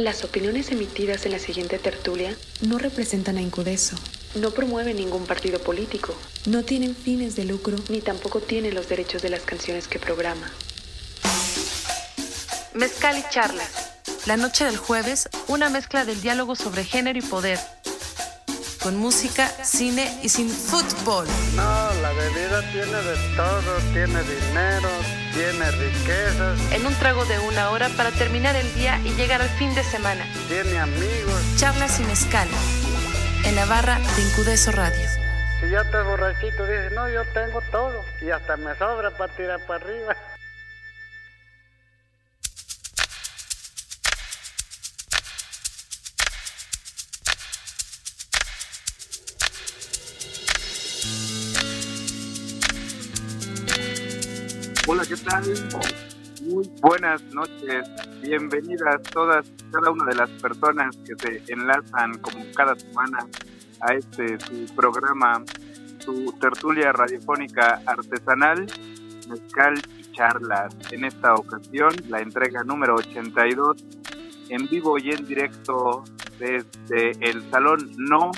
Las opiniones emitidas en la siguiente tertulia no representan a Incudeso, no promueven ningún partido político, no tienen fines de lucro, ni tampoco tienen los derechos de las canciones que programa. Mezcal y charlas. La noche del jueves, una mezcla del diálogo sobre género y poder. Con música, cine y sin fútbol. No, la bebida tiene de todo, tiene dinero, tiene riquezas, En un trago de una hora para terminar el día y llegar al fin de semana. tiene amigos. Charlas y mezcal. En la barra de Incudeso Radio. Si ya estás borrachito, dices, no, yo tengo todo. Y hasta me sobra para tirar para arriba. ¿Qué tal? Muy buenas noches. Bienvenidas todas, cada una de las personas que se enlazan como cada semana a este su programa, su tertulia radiofónica artesanal, Mezcal y Charlas. En esta ocasión, la entrega número 82, en vivo y en directo desde el Salón No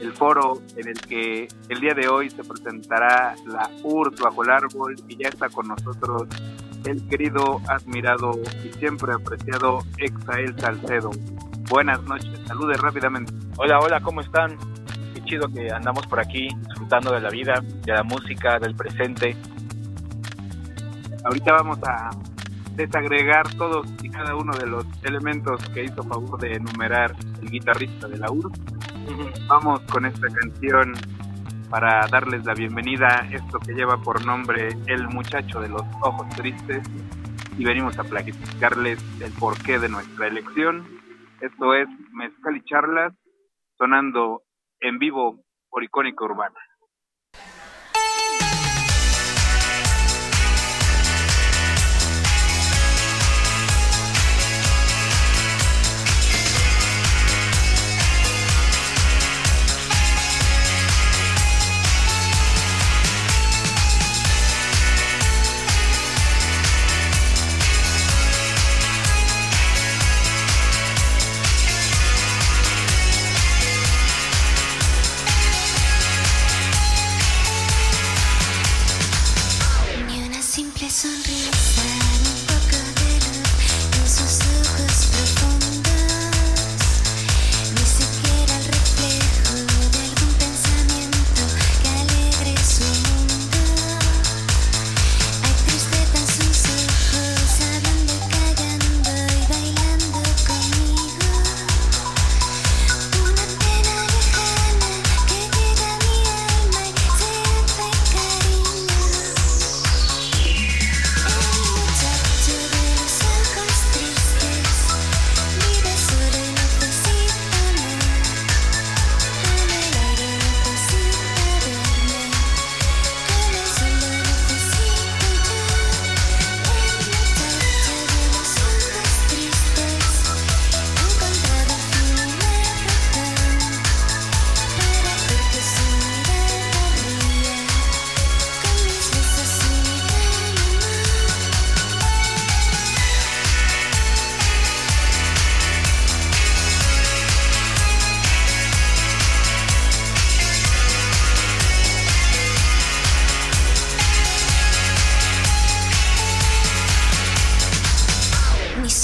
el foro en el que el día de hoy se presentará la URSS bajo el árbol y ya está con nosotros el querido, admirado y siempre apreciado Exael Salcedo. Buenas noches, salude rápidamente. Hola, hola, ¿cómo están? Qué chido que andamos por aquí disfrutando de la vida, de la música, del presente. Ahorita vamos a desagregar todos y cada uno de los elementos que hizo favor de enumerar el guitarrista de la URSS. Vamos con esta canción para darles la bienvenida a esto que lleva por nombre El muchacho de los ojos tristes y venimos a platicarles el porqué de nuestra elección. Esto es Mezcal y Charlas sonando en vivo por Icónica Urbana. Ni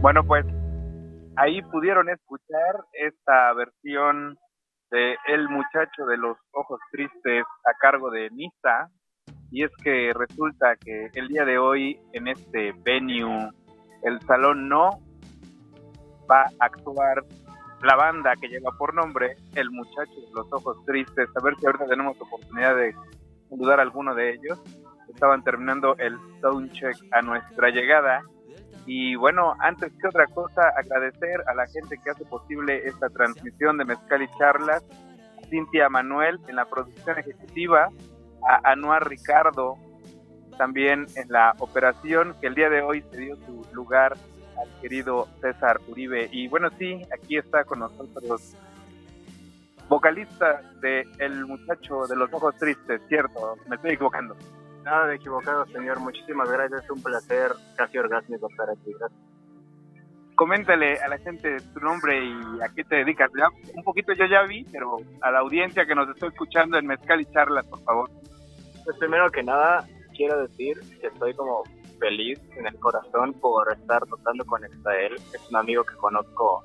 Bueno, pues ahí pudieron escuchar esta versión de El muchacho de los ojos tristes a cargo de Nisa. Y es que resulta que el día de hoy en este venue, el Salón No, va a actuar la banda que lleva por nombre El muchacho de los ojos tristes. A ver si ahorita tenemos oportunidad de saludar a alguno de ellos. Estaban terminando el soundcheck a nuestra llegada y bueno, antes que otra cosa, agradecer a la gente que hace posible esta transmisión de Mezcal y Charlas, Cintia Manuel en la producción ejecutiva, a Anuar Ricardo también en la operación, que el día de hoy se dio su lugar al querido César Uribe. Y bueno, sí, aquí está con nosotros vocalista de El Muchacho de los Ojos Tristes, ¿cierto? Me estoy equivocando. Nada de equivocado, señor. Muchísimas gracias. Un placer casi orgásmico estar aquí. Coméntale a la gente tu nombre y a qué te dedicas. Ya, un poquito yo ya vi, pero a la audiencia que nos está escuchando en Mezcal y Charlas, por favor. Pues primero que nada, quiero decir que estoy como feliz en el corazón por estar tocando con Exael. Es un amigo que conozco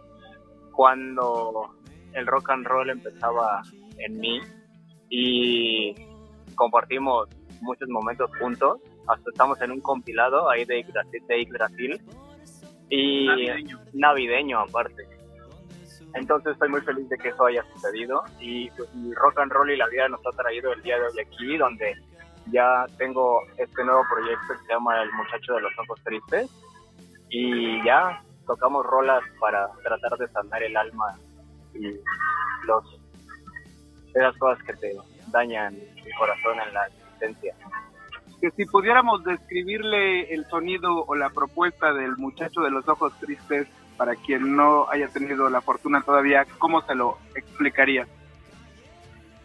cuando el rock and roll empezaba en mí y compartimos muchos momentos juntos. Hasta estamos en un compilado ahí de Yggdrasil, y navideño. aparte. Entonces estoy muy feliz de que eso haya sucedido y pues mi rock and roll y la vida nos ha traído el día de hoy aquí donde ya tengo este nuevo proyecto que se llama El Muchacho de los Ojos Tristes y ya tocamos rolas para tratar de sanar el alma y los esas cosas que te dañan el corazón en la que si pudiéramos describirle el sonido o la propuesta del muchacho de los ojos tristes, para quien no haya tenido la fortuna todavía, ¿cómo se lo explicaría?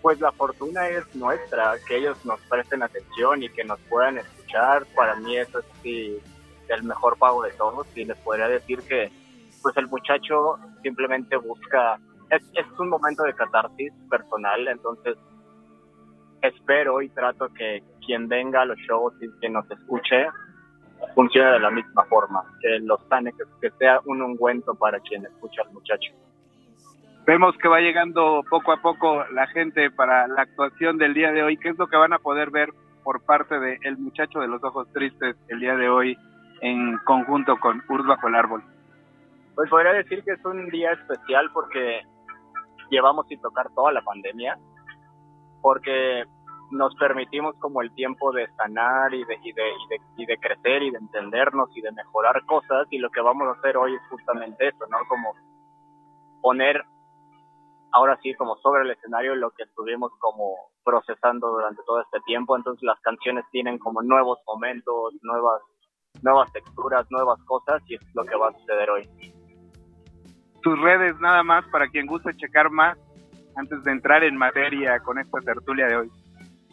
Pues la fortuna es nuestra, que ellos nos presten atención y que nos puedan escuchar. Para mí eso es el mejor pago de todos y les podría decir que pues el muchacho simplemente busca, es, es un momento de catarsis personal, entonces espero y trato que quien venga a los shows y quien nos escuche funcione de la misma forma, que los sane, que, sea un ungüento para quien escucha al muchacho. Vemos que va llegando poco a poco la gente para la actuación del día de hoy. ¿Qué es lo que van a poder ver por parte de El Muchacho de los Ojos Tristes el día de hoy en conjunto con Urs Bajo el Árbol? Pues podría decir que es un día especial porque llevamos sin tocar toda la pandemia porque nos permitimos como el tiempo de sanar y de, y de, y de, y de crecer y de entendernos y de mejorar cosas y lo que vamos a hacer hoy es justamente eso, ¿no? Como poner ahora sí como sobre el escenario lo que estuvimos como procesando durante todo este tiempo, entonces las canciones tienen como nuevos momentos, nuevas nuevas texturas, nuevas cosas y es lo que va a suceder hoy. Tus redes nada más para quien guste checar más antes de entrar en materia con esta tertulia de hoy?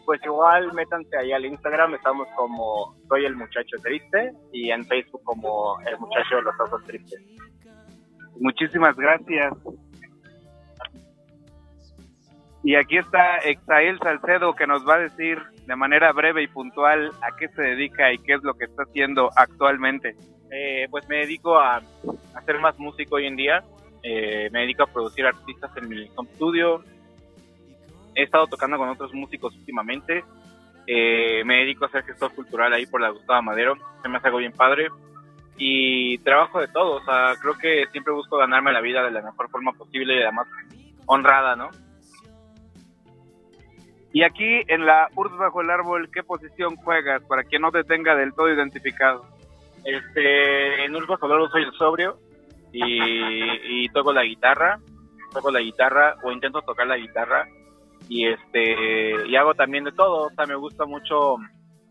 Pues igual métanse ahí al Instagram, estamos como Soy el Muchacho Triste y en Facebook como El Muchacho de los Ojos Tristes. Muchísimas gracias. Y aquí está Exael Salcedo que nos va a decir de manera breve y puntual a qué se dedica y qué es lo que está haciendo actualmente. Eh, pues me dedico a, a ser más músico hoy en día. Eh, me dedico a producir artistas en mi home studio. He estado tocando con otros músicos últimamente. Eh, me dedico a ser gestor cultural ahí por la Gustavo Madero. Se me hace algo bien padre. Y trabajo de todo. O sea, creo que siempre busco ganarme la vida de la mejor forma posible y además honrada, ¿no? Y aquí en la URSS Bajo el Árbol, ¿qué posición juegas para que no te tenga del todo identificado? Este, en URSS Bajo el Árbol soy el sobrio y, toco la guitarra, toco la guitarra o intento tocar la guitarra y este y hago también de todo, o sea, me gusta mucho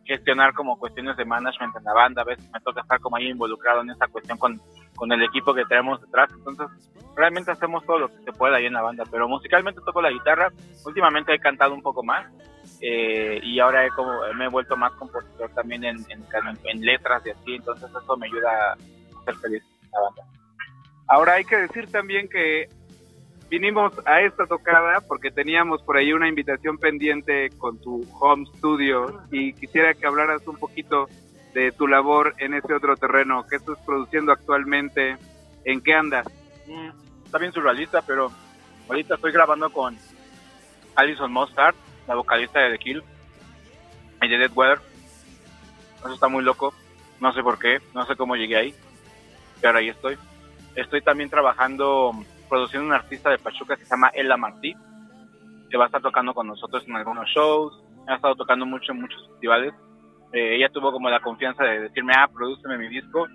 gestionar como cuestiones de management en la banda, a veces me toca estar como ahí involucrado en esa cuestión con, con el equipo que tenemos detrás, entonces realmente hacemos todo lo que se puede ahí en la banda, pero musicalmente toco la guitarra, últimamente he cantado un poco más eh, y ahora he como, me he vuelto más compositor también en, en, en letras y así, entonces eso me ayuda a ser feliz en la banda. Ahora hay que decir también que vinimos a esta tocada porque teníamos por ahí una invitación pendiente con tu home studio y quisiera que hablaras un poquito de tu labor en ese otro terreno. ¿Qué estás produciendo actualmente? ¿En qué andas? Mm, está bien surrealista, pero ahorita estoy grabando con Alison Mostard, la vocalista de The Kill y de Dead Weather. Eso está muy loco. No sé por qué, no sé cómo llegué ahí, pero ahí estoy. Estoy también trabajando, produciendo un artista de Pachuca que se llama Ella Martí, que va a estar tocando con nosotros en algunos shows. Ha estado tocando mucho en muchos festivales. Eh, ella tuvo como la confianza de decirme, ah, prodúceme mi disco.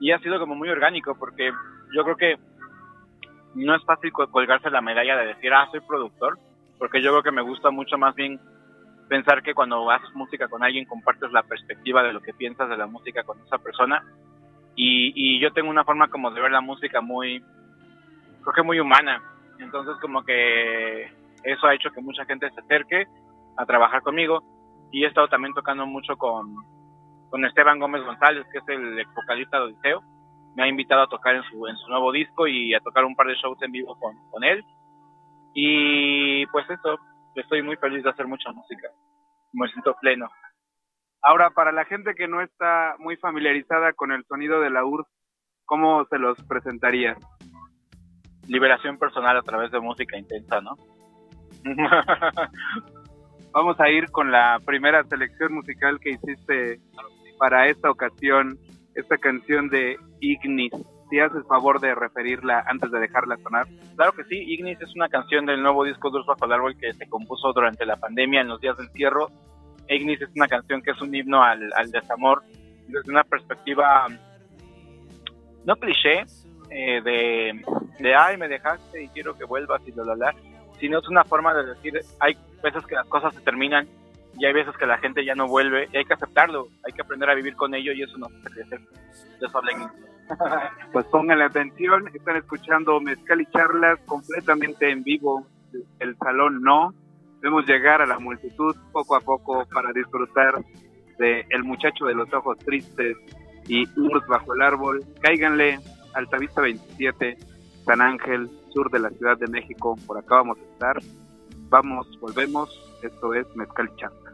Y ha sido como muy orgánico, porque yo creo que no es fácil colgarse la medalla de decir, ah, soy productor, porque yo creo que me gusta mucho más bien pensar que cuando haces música con alguien compartes la perspectiva de lo que piensas de la música con esa persona. Y, y yo tengo una forma como de ver la música muy, creo que muy humana. Entonces como que eso ha hecho que mucha gente se acerque a trabajar conmigo. Y he estado también tocando mucho con, con Esteban Gómez González, que es el vocalista de Odiseo. Me ha invitado a tocar en su, en su nuevo disco y a tocar un par de shows en vivo con, con él. Y pues eso, estoy muy feliz de hacer mucha música. Me siento pleno. Ahora, para la gente que no está muy familiarizada con el sonido de la URSS, ¿cómo se los presentaría? Liberación personal a través de música intensa, ¿no? Vamos a ir con la primera selección musical que hiciste para esta ocasión, esta canción de Ignis. Si haces favor de referirla antes de dejarla sonar. Claro que sí, Ignis es una canción del nuevo disco Dulce Bajo el Árbol que se compuso durante la pandemia en los días del cierro. Ignis es una canción que es un himno al, al desamor desde una perspectiva no cliché eh, de, de ay me dejaste y quiero que vuelvas y la la sino es una forma de decir hay veces que las cosas se terminan y hay veces que la gente ya no vuelve y hay que aceptarlo, hay que aprender a vivir con ello y eso nos hace crecer. Habla Ignis. Pues pónganle atención, están escuchando Mezcal y Charlas completamente en vivo, el salón no. Debemos llegar a la multitud poco a poco para disfrutar de El muchacho de los ojos tristes y Urs bajo el árbol. Cáiganle, Altavista 27, San Ángel, sur de la Ciudad de México, por acá vamos a estar. Vamos, volvemos, esto es Mezcal y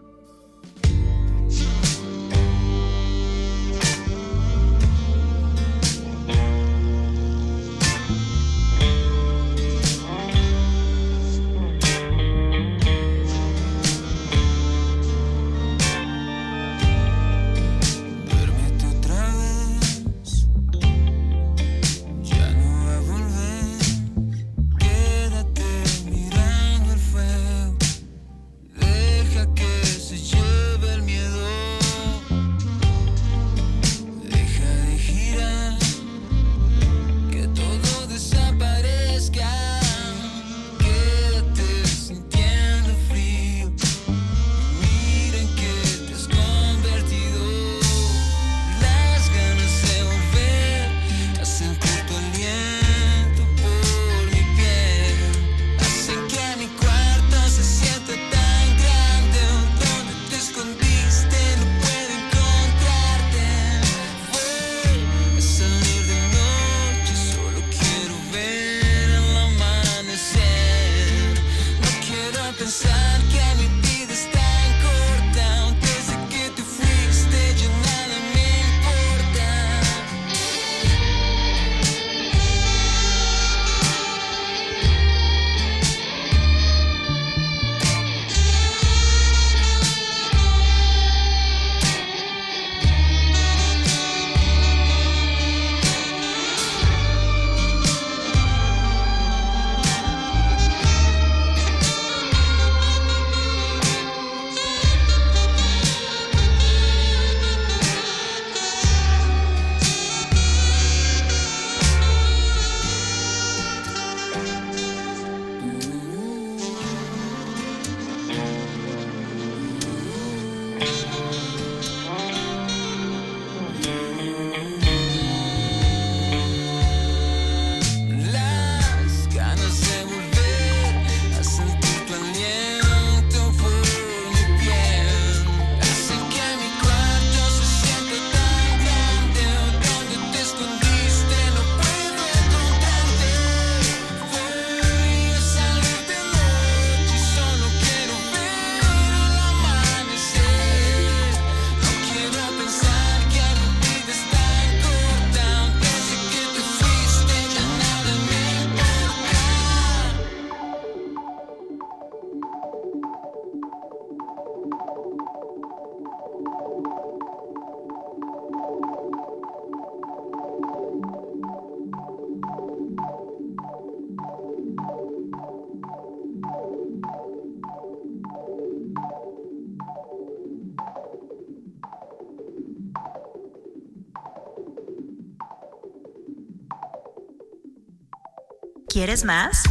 ¿Quieres más?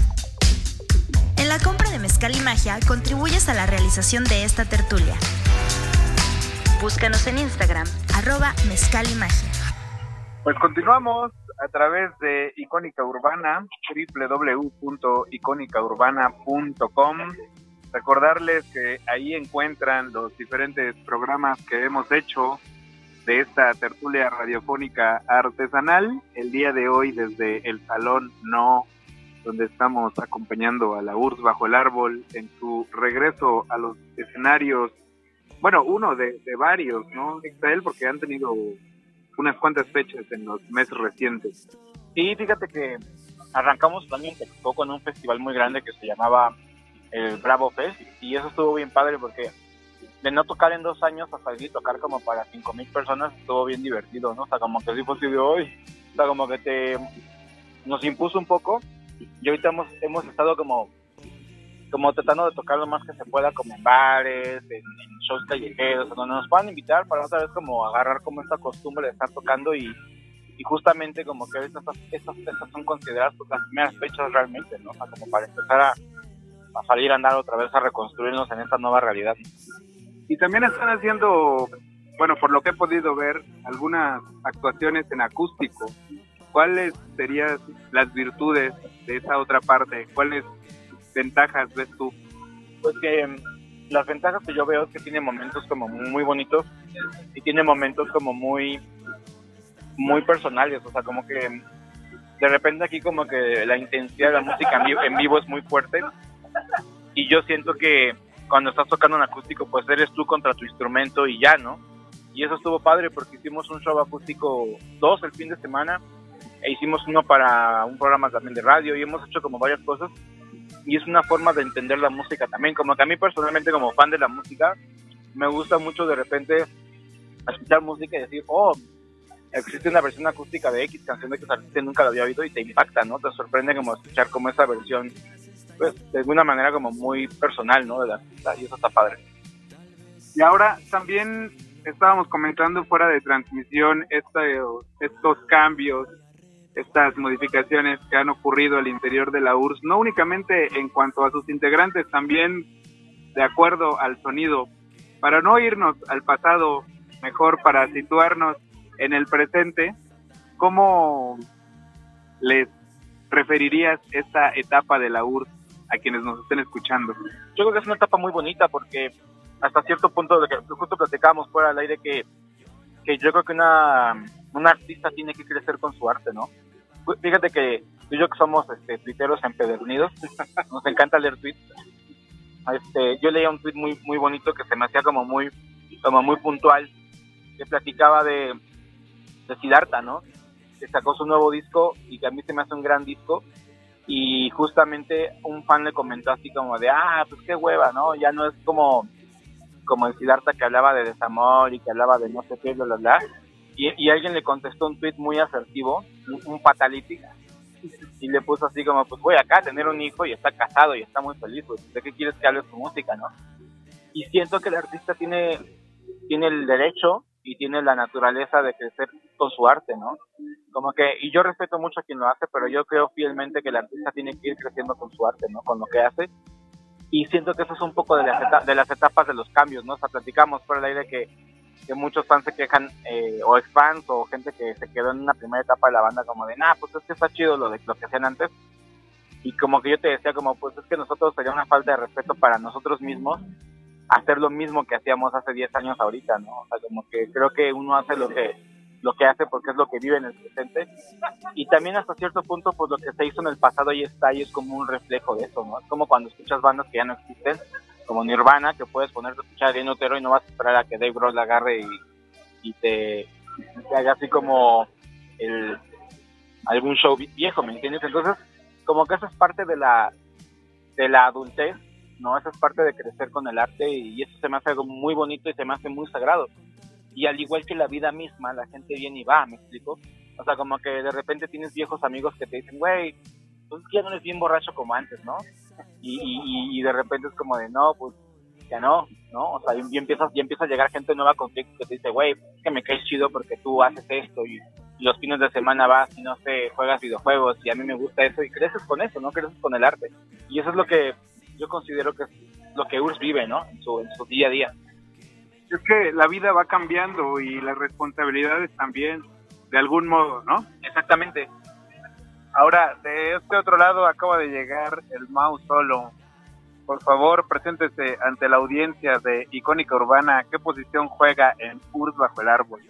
En la compra de Mezcal y Magia contribuyes a la realización de esta tertulia. Búscanos en Instagram, arroba Mezcal y Magia. Pues continuamos a través de Icónica Urbana, www.icónicaurbana.com. Recordarles que ahí encuentran los diferentes programas que hemos hecho de esta tertulia radiofónica artesanal. El día de hoy desde el Salón No, donde estamos acompañando a la URSS bajo el árbol en su regreso a los escenarios. Bueno, uno de, de varios, ¿no, Ixtael? Porque han tenido unas cuantas fechas en los meses recientes. Sí, fíjate que arrancamos también Texcoco con un festival muy grande que se llamaba el Bravo Fest y eso estuvo bien padre porque de no tocar en dos años a salir tocar como para cinco mil personas estuvo bien divertido, ¿no? O sea, como que sí fue hoy, o sea, como que te nos impuso un poco y ahorita hemos, hemos estado como como tratando de tocar lo más que se pueda como en bares, en, en shows callejeros, donde nos puedan invitar para otra vez como agarrar como esta costumbre de estar tocando y, y justamente como que estas, estas, estas son consideradas pues, las primeras fechas realmente, ¿no? O sea, como para empezar a, a salir a andar otra vez a reconstruirnos en esta nueva realidad. Y también están haciendo, bueno, por lo que he podido ver, algunas actuaciones en acústico. ¿Cuáles serían las virtudes esa otra parte? ¿Cuáles ventajas ves tú? Pues que mm, las ventajas que yo veo es que tiene momentos como muy bonitos y tiene momentos como muy muy personales, o sea, como que mm, de repente aquí como que la intensidad de la música en vivo es muy fuerte y yo siento que cuando estás tocando un acústico pues eres tú contra tu instrumento y ya, ¿no? Y eso estuvo padre porque hicimos un show acústico dos el fin de semana e hicimos uno para un programa también de radio y hemos hecho como varias cosas y es una forma de entender la música también, como que a mí personalmente como fan de la música me gusta mucho de repente escuchar música y decir, oh, existe una versión acústica de X canción de que artista nunca la había oído y te impacta, ¿no? Te sorprende como escuchar como esa versión, pues de alguna manera como muy personal, ¿no? De la artista y eso está padre. Y ahora también estábamos comentando fuera de transmisión este, estos cambios, estas modificaciones que han ocurrido al interior de la URSS, no únicamente en cuanto a sus integrantes, también de acuerdo al sonido. Para no irnos al pasado, mejor para situarnos en el presente, ¿cómo les referirías esta etapa de la URSS a quienes nos estén escuchando? Yo creo que es una etapa muy bonita porque hasta cierto punto, de que justo platicábamos fuera del aire, que, que yo creo que una, un artista tiene que crecer con su arte, ¿no? Fíjate que tú y yo que somos este, tuiteros empedernidos, nos encanta leer tweets. Este, yo leía un tweet muy muy bonito que se me hacía como muy como muy puntual, que platicaba de, de Siddhartha, ¿no? Que sacó su nuevo disco y que a mí se me hace un gran disco y justamente un fan le comentó así como de, ah, pues qué hueva, ¿no? Ya no es como como el Siddhartha que hablaba de desamor y que hablaba de no sé qué, bla, bla, bla. Y, y alguien le contestó un tweet muy asertivo, un, un y le puso así como, pues voy acá a tener un hijo y está casado y está muy feliz, pues, ¿de qué quieres que hable su música, no? Y siento que el artista tiene, tiene el derecho y tiene la naturaleza de crecer con su arte, ¿no? Como que, y yo respeto mucho a quien lo hace, pero yo creo fielmente que el artista tiene que ir creciendo con su arte, ¿no? Con lo que hace. Y siento que eso es un poco de las, de las etapas de los cambios, ¿no? O sea, platicamos por el aire que, que muchos fans se quejan, eh, o ex fans, o gente que se quedó en una primera etapa de la banda como de, nah, pues es que está chido lo de lo que hacían antes. Y como que yo te decía, como, pues es que nosotros sería una falta de respeto para nosotros mismos hacer lo mismo que hacíamos hace 10 años ahorita, ¿no? O sea, como que creo que uno hace lo que lo que hace porque es lo que vive en el presente y también hasta cierto punto pues lo que se hizo en el pasado y está ahí es como un reflejo de eso, ¿no? Es como cuando escuchas bandas que ya no existen, como Nirvana, que puedes ponerte a escuchar a Dino y no vas a esperar a que Dave Grohl la agarre y, y te, haga así como el algún show viejo, ¿me entiendes? Entonces, como que eso es parte de la de la adultez ¿no? Esa es parte de crecer con el arte y eso se me hace algo muy bonito y se me hace muy sagrado. Y al igual que la vida misma, la gente viene y va, ¿me explico? O sea, como que de repente tienes viejos amigos que te dicen, güey, pues ya no eres bien borracho como antes, ¿no? Y, y, y de repente es como de, no, pues ya no, ¿no? O sea, y, empiezas, y empieza a llegar gente nueva contigo que te dice, güey, es que me caes chido porque tú haces esto y, los fines de semana vas y no sé, juegas videojuegos y a mí me gusta eso y creces con eso, ¿no? Creces con el arte. Y eso es lo que yo considero que es lo que URSS vive, ¿no? En su, en su día a día. Es que la vida va cambiando y las responsabilidades también, de algún modo, ¿no? Exactamente. Ahora, de este otro lado acaba de llegar el Mau Solo. Por favor, preséntese ante la audiencia de Icónica Urbana. ¿Qué posición juega en URSS bajo el árbol?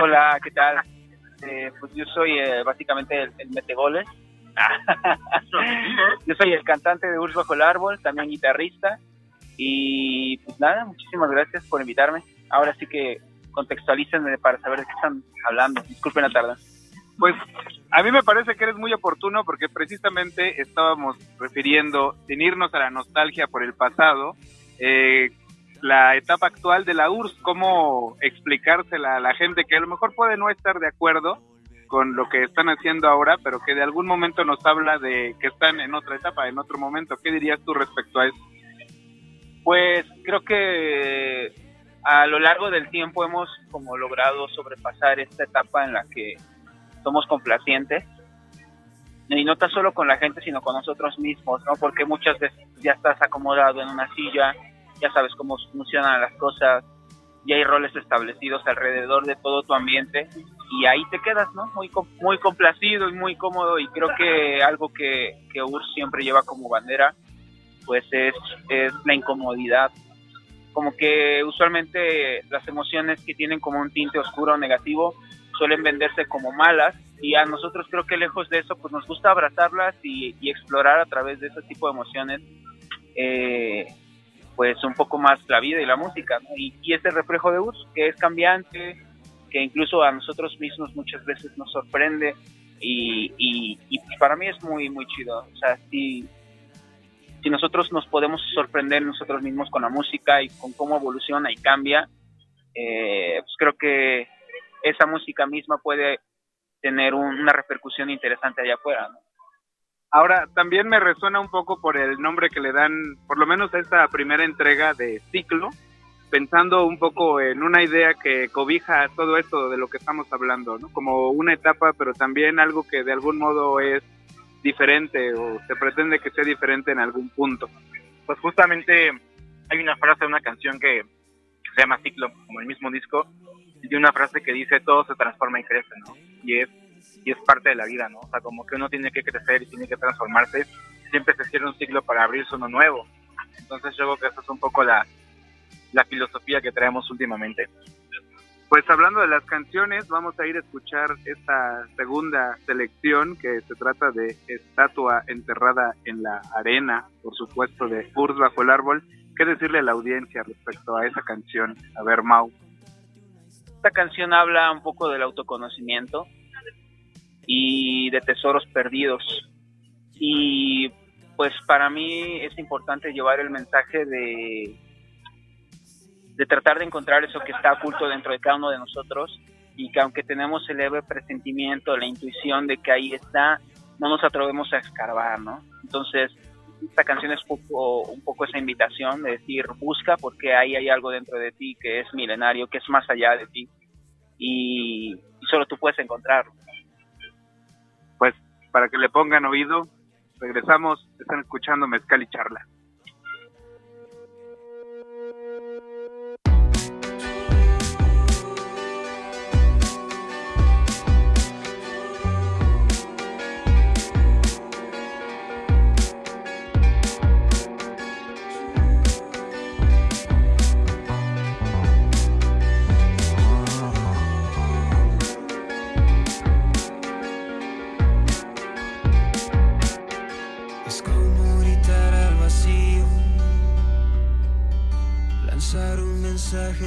Hola, ¿qué tal? Eh, pues yo soy eh, básicamente el, el metegoles. yo soy el cantante de URSS bajo el árbol, también guitarrista. Y pues nada, muchísimas gracias por invitarme. Ahora sí que contextualícenme para saber de qué están hablando. Disculpen la tarde. Pues a mí me parece que eres muy oportuno porque precisamente estábamos refiriendo, sin irnos a la nostalgia por el pasado, eh, la etapa actual de la URSS, cómo explicársela a la gente que a lo mejor puede no estar de acuerdo con lo que están haciendo ahora, pero que de algún momento nos habla de que están en otra etapa, en otro momento. ¿Qué dirías tú respecto a eso? Pues creo que a lo largo del tiempo hemos como logrado sobrepasar esta etapa en la que somos complacientes y no tan solo con la gente sino con nosotros mismos, ¿no? Porque muchas veces ya estás acomodado en una silla, ya sabes cómo funcionan las cosas, ya hay roles establecidos alrededor de todo tu ambiente y ahí te quedas, ¿no? Muy muy complacido y muy cómodo y creo que algo que que URSS siempre lleva como bandera pues es, es la incomodidad. Como que usualmente las emociones que tienen como un tinte oscuro o negativo suelen venderse como malas y a nosotros creo que lejos de eso pues nos gusta abrazarlas y, y explorar a través de ese tipo de emociones eh, pues un poco más la vida y la música ¿no? y, y ese reflejo de URSS que es cambiante que incluso a nosotros mismos muchas veces nos sorprende y, y, y para mí es muy muy chido o sea sí si nosotros nos podemos sorprender nosotros mismos con la música y con cómo evoluciona y cambia, eh, pues creo que esa música misma puede tener un- una repercusión interesante allá afuera. ¿no? Ahora, también me resuena un poco por el nombre que le dan, por lo menos a esta primera entrega de ciclo, pensando un poco en una idea que cobija todo esto de lo que estamos hablando, ¿no? Como una etapa, pero también algo que de algún modo es diferente o se pretende que sea diferente en algún punto. Pues justamente hay una frase de una canción que se llama Ciclo, como el mismo disco, y una frase que dice todo se transforma y crece, ¿no? Y es, y es parte de la vida, ¿no? O sea, como que uno tiene que crecer y tiene que transformarse, siempre se cierra un ciclo para abrirse uno nuevo. Entonces yo creo que esa es un poco la, la filosofía que traemos últimamente. Pues hablando de las canciones, vamos a ir a escuchar esta segunda selección que se trata de Estatua enterrada en la arena, por supuesto, de Urs bajo el árbol. ¿Qué decirle a la audiencia respecto a esa canción? A ver, Mau. Esta canción habla un poco del autoconocimiento y de tesoros perdidos. Y pues para mí es importante llevar el mensaje de, de tratar de encontrar eso que está oculto dentro de cada uno de nosotros y que aunque tenemos el leve presentimiento, la intuición de que ahí está, no nos atrevemos a escarbar, ¿no? Entonces, esta canción es poco, un poco esa invitación de decir, busca porque ahí hay algo dentro de ti que es milenario, que es más allá de ti y, solo tú puedes encontrarlo. Pues para que le pongan oído, regresamos, están escuchando Mezcal y Charla.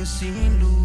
Sin luz.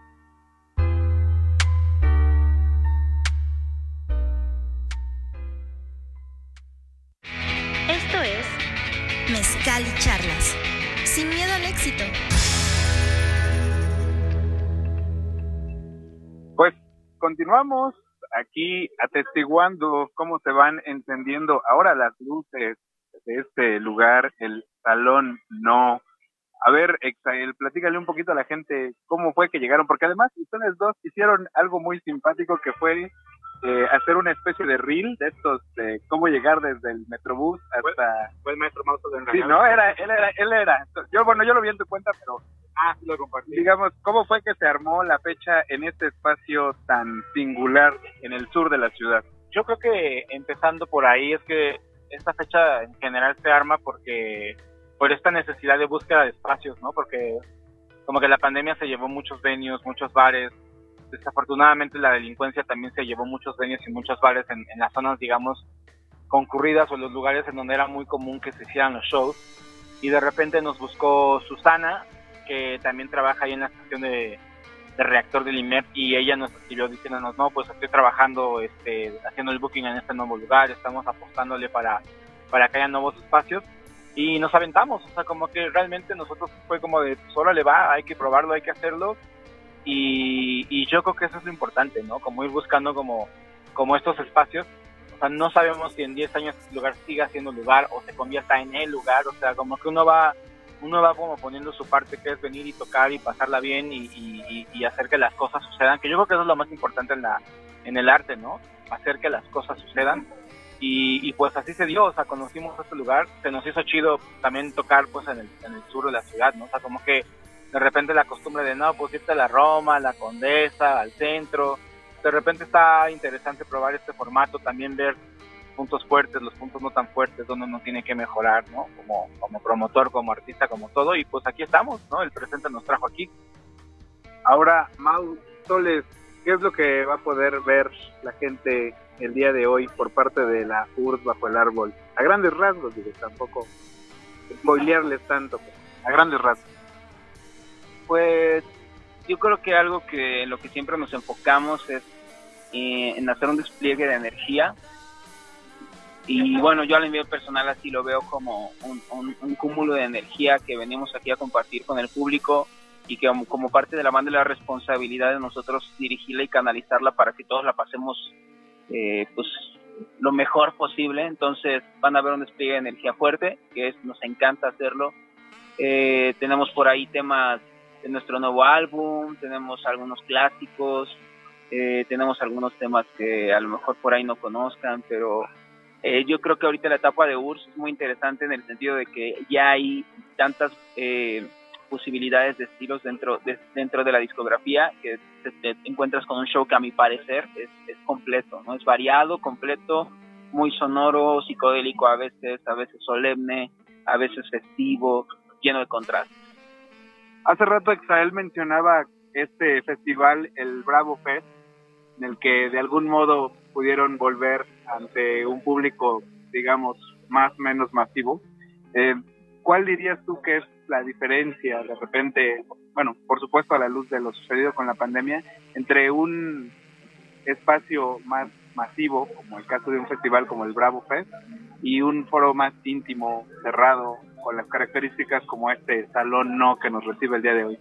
Mezcal y Charlas. Sin miedo al éxito. Pues continuamos aquí atestiguando cómo se van encendiendo ahora las luces de este lugar, el Salón No. A ver, Exael, platícale un poquito a la gente cómo fue que llegaron, porque además ustedes dos hicieron algo muy simpático que fue eh, hacer una especie de reel de estos, de cómo llegar desde el Metrobús hasta... Fue el maestro Mauso de Sí, no, era, él era, él era. Yo, bueno, yo lo vi en tu cuenta, pero Ah, sí lo compartí. digamos, ¿cómo fue que se armó la fecha en este espacio tan singular en el sur de la ciudad? Yo creo que empezando por ahí es que esta fecha en general se arma porque por esta necesidad de búsqueda de espacios, ¿no? Porque como que la pandemia se llevó muchos venues, muchos bares. Desafortunadamente la delincuencia también se llevó muchos venues y muchos bares en, en las zonas, digamos, concurridas o en los lugares en donde era muy común que se hicieran los shows. Y de repente nos buscó Susana, que también trabaja ahí en la estación de, de reactor del IMEP y ella nos escribió diciéndonos, no, pues estoy trabajando, este, haciendo el booking en este nuevo lugar, estamos apostándole para, para que haya nuevos espacios y nos aventamos, o sea, como que realmente nosotros fue como de, solo le va, hay que probarlo, hay que hacerlo y, y yo creo que eso es lo importante, ¿no? Como ir buscando como, como estos espacios, o sea, no sabemos si en 10 años este lugar siga siendo lugar o se convierta en el lugar, o sea, como que uno va uno va como poniendo su parte que es venir y tocar y pasarla bien y, y- y hacer que las cosas sucedan, que yo creo que eso es lo más importante en la en el arte, ¿no? Hacer que las cosas sucedan y, y pues así se dio, o sea, conocimos este lugar, se nos hizo chido también tocar pues en el, en el sur de la ciudad, ¿no? O sea, como que de repente la costumbre de no, pues irte a la Roma, a la Condesa, al centro, de repente está interesante probar este formato, también ver puntos fuertes, los puntos no tan fuertes, donde uno tiene que mejorar, ¿no? Como, como promotor, como artista, como todo, y pues aquí estamos, ¿no? El presente nos trajo aquí. Ahora, Mau Soles, ¿qué es lo que va a poder ver la gente el día de hoy por parte de la URSS bajo el árbol? A grandes rasgos, digo, tampoco spoilearles tanto, pero a grandes rasgos. Pues yo creo que algo que lo que siempre nos enfocamos es eh, en hacer un despliegue de energía. Y bueno, yo a nivel personal así lo veo como un, cúmulo de energía que venimos aquí a compartir con el público y que como parte de la banda la responsabilidad de nosotros dirigirla y canalizarla para que todos la pasemos eh, pues lo mejor posible. Entonces van a ver un despliegue de energía fuerte, que es, nos encanta hacerlo. Eh, tenemos por ahí temas de nuestro nuevo álbum, tenemos algunos clásicos, eh, tenemos algunos temas que a lo mejor por ahí no conozcan, pero eh, yo creo que ahorita la etapa de URSS es muy interesante en el sentido de que ya hay tantas eh, posibilidades de estilos dentro de, dentro de la discografía que te, encuentras con un show que a mi parecer es, es completo, no es variado, completo, muy sonoro, psicodélico a veces, a veces solemne, a veces festivo, lleno de contrastes. Hace rato Exael mencionaba este festival, el Bravo Fest, en el que de algún modo pudieron volver ante un público, digamos, más o menos masivo. Eh, ¿Cuál dirías tú que es la diferencia de repente, bueno, por supuesto a la luz de lo sucedido con la pandemia, entre un espacio más masivo, como el caso de un festival como el Bravo Fest, y un foro más íntimo, cerrado, con las características como este salón no que nos recibe el día de hoy?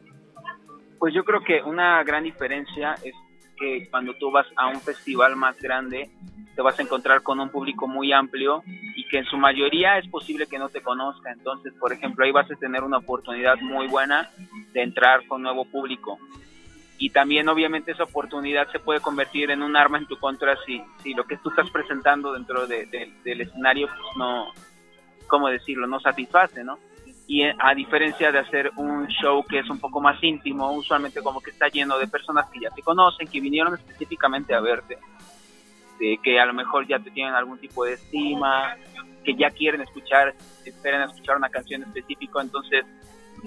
Pues yo creo que una gran diferencia es que cuando tú vas a un festival más grande, te vas a encontrar con un público muy amplio y que en su mayoría es posible que no te conozca. Entonces, por ejemplo, ahí vas a tener una oportunidad muy buena de entrar con nuevo público. Y también, obviamente, esa oportunidad se puede convertir en un arma en tu contra si, si lo que tú estás presentando dentro de, de, del escenario, pues no, ¿cómo decirlo?, no satisface, ¿no? y a diferencia de hacer un show que es un poco más íntimo, usualmente como que está lleno de personas que ya te conocen, que vinieron específicamente a verte, de que a lo mejor ya te tienen algún tipo de estima, que ya quieren escuchar, esperen a escuchar una canción específica, entonces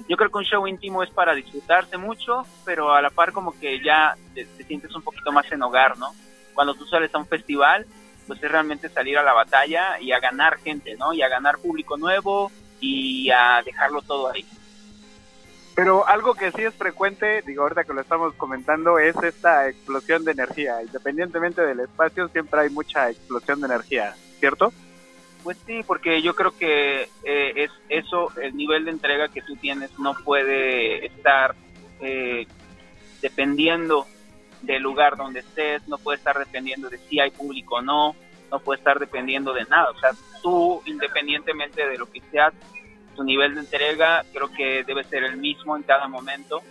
yo creo que un show íntimo es para disfrutarse mucho, pero a la par como que ya te, te sientes un poquito más en hogar, ¿no? Cuando tú sales a un festival, pues es realmente salir a la batalla y a ganar gente, ¿no? Y a ganar público nuevo, y a dejarlo todo ahí. Pero algo que sí es frecuente, digo ahorita que lo estamos comentando, es esta explosión de energía. Independientemente del espacio, siempre hay mucha explosión de energía, ¿cierto? Pues sí, porque yo creo que eh, es eso, el nivel de entrega que tú tienes no puede estar eh, dependiendo del lugar donde estés, no puede estar dependiendo de si hay público o no, no puede estar dependiendo de nada. O sea, tú, independientemente de lo que seas, tu nivel de entrega creo que debe ser el mismo en cada momento.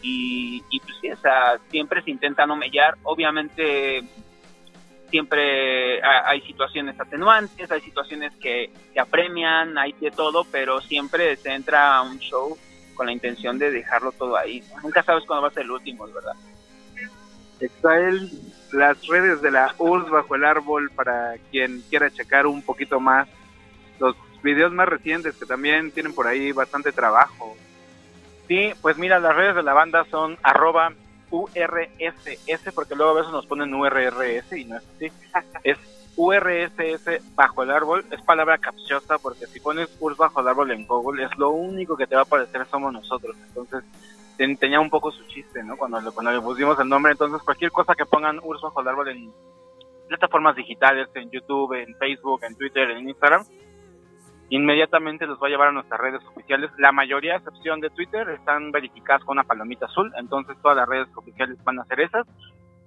Y, y pues sí, o sea, siempre se intenta no mellar. Obviamente, siempre hay situaciones atenuantes, hay situaciones que, que apremian, hay de todo, pero siempre se entra a un show con la intención de dejarlo todo ahí. Nunca sabes cuándo va a ser el último, ¿verdad? Exael, las redes de la URSS bajo el árbol para quien quiera checar un poquito más los videos más recientes que también tienen por ahí bastante trabajo. Sí, pues mira, las redes de la banda son arroba URSS, porque luego a veces nos ponen URRS y no es así. es URSS bajo el árbol, es palabra capciosa porque si pones URSS bajo el árbol en Google es lo único que te va a aparecer somos nosotros. Entonces tenía un poco su chiste, ¿no? Cuando, cuando le pusimos el nombre, entonces cualquier cosa que pongan URSS bajo el árbol en plataformas digitales, en YouTube, en Facebook, en Twitter, en Instagram, inmediatamente los va a llevar a nuestras redes oficiales. La mayoría, a excepción de Twitter, están verificadas con una palomita azul, entonces todas las redes oficiales van a ser esas.